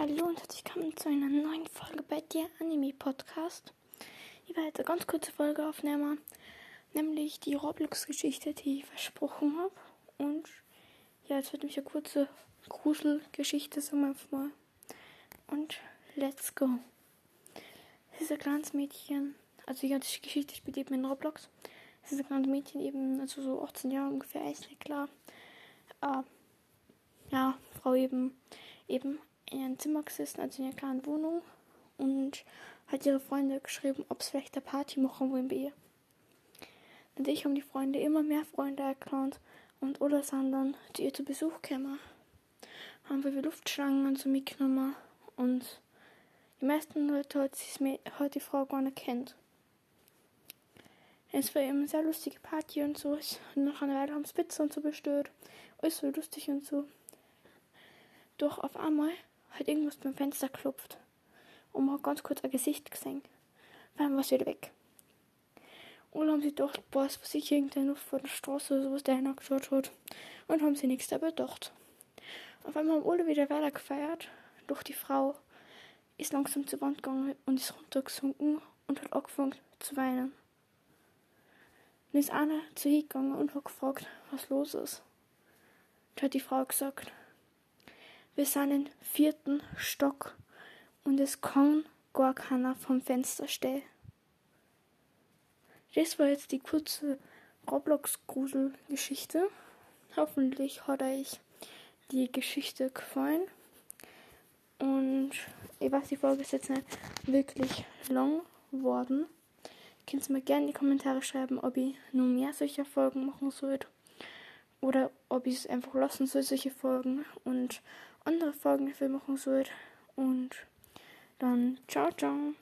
Hallo und herzlich willkommen zu einer neuen Folge bei dir Anime Podcast. Ich werde eine ganz kurze Folge aufnehmen, nämlich die Roblox-Geschichte, die ich versprochen habe. Und ja, jetzt wird mich eine kurze Gruselgeschichte, sagen wir einfach mal. Und let's go. Es ist ein kleines Mädchen, also die ganze Geschichte spielt eben in Roblox. Es ist ein kleines Mädchen, eben, also so 18 Jahre ungefähr, ist klar. Äh, ja, Frau eben, eben in ihrem Zimmer gesessen, also in ihrer kleinen Wohnung und hat ihre Freunde geschrieben, ob es vielleicht eine Party machen wollen bei ihr. Natürlich haben die Freunde immer mehr Freunde erkannt und oder sind dann zu ihr zu Besuch gekommen. Haben wir Luftschlangen und so mitgenommen und die meisten Leute hat, hat die Frau gar nicht kennt. Es war eben eine sehr lustige Party und so. Und nach einer Weile haben sie Pizza und so bestellt. Alles so lustig und so. Doch auf einmal hat irgendwas beim Fenster geklopft. Und man hat ganz kurz ein Gesicht gesehen. Dann war es wieder weg. Dann haben sie gedacht, boah, es war sicher irgendein vor der Straße oder sowas, der hingeschaut hat. Und haben sie nichts dabei gedacht. Auf einmal haben alle wieder weiter gefeiert. Doch die Frau ist langsam zur Wand gegangen und ist runtergesunken und hat angefangen zu weinen. Dann ist einer zu ihr gegangen und hat gefragt, was los ist. Da hat die Frau gesagt, wir sind im vierten Stock und es kann gar keiner vom Fenster stehen. Das war jetzt die kurze Roblox-Grusel-Geschichte. Hoffentlich hat euch die Geschichte gefallen. Und ich weiß, die Folge ist jetzt nicht wirklich lang geworden. Könnt ihr mir gerne in die Kommentare schreiben, ob ich nur mehr solcher Folgen machen sollte. Oder ob ich es einfach lassen soll, solche Folgen. Und andere Folgen dafür machen soll. Und dann ciao, ciao.